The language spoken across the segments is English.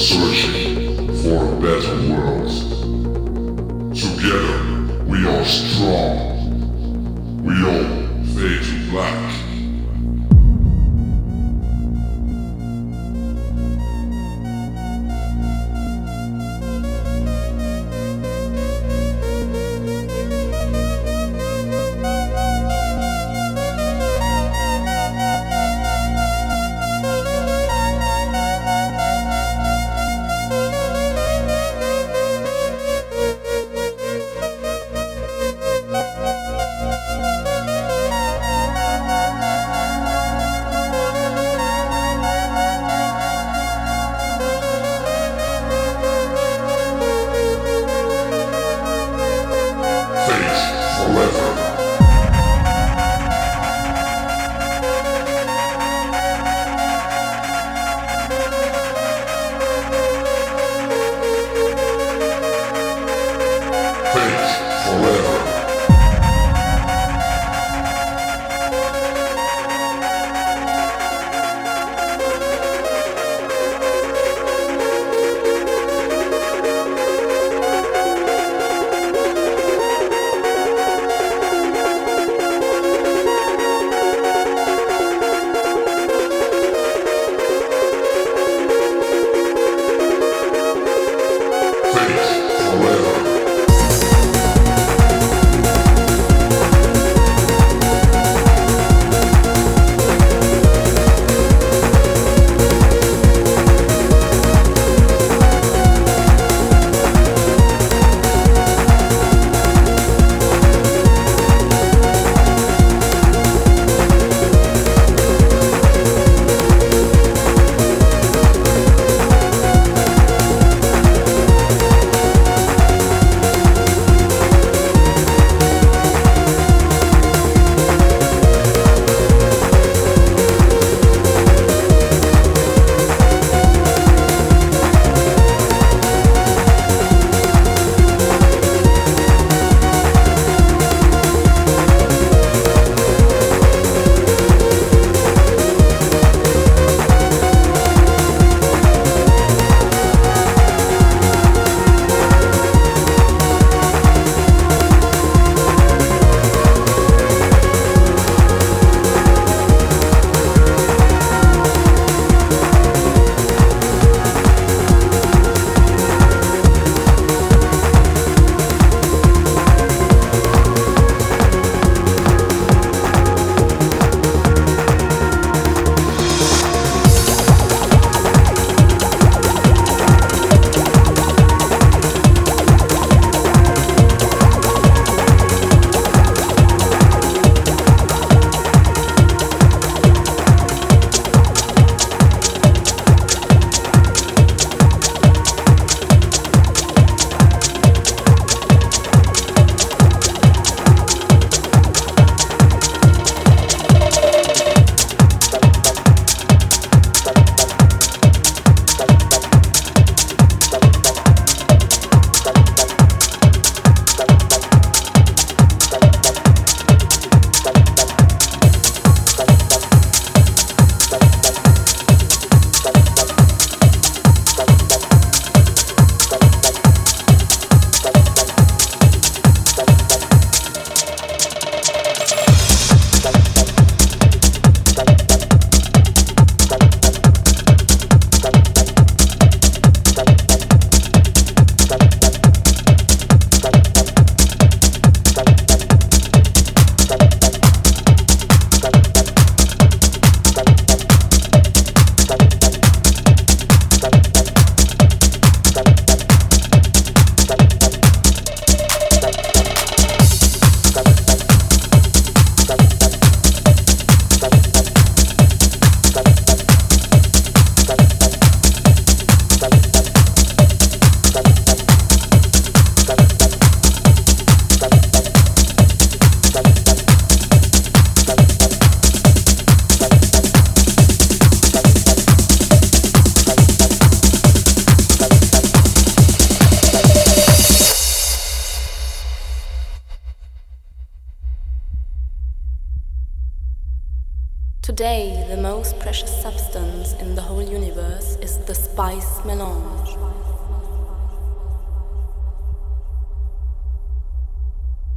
searching for a better world.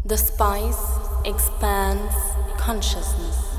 The spice expands consciousness.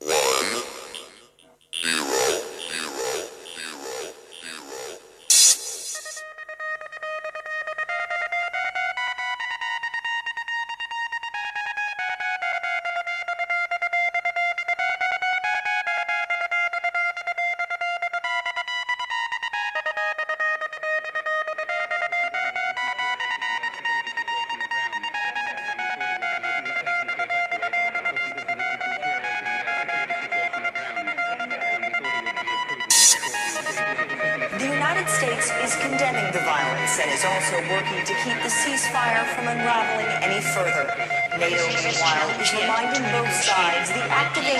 One.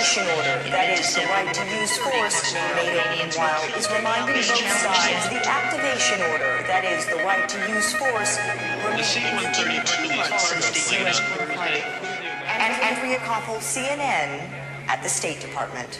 Activation order, that is, the right to use force. NATO, meanwhile, is reminding both sides the activation order, that is, the right to use force, remains two months since the U.S. And Andrea Koppel, CNN, at the State Department.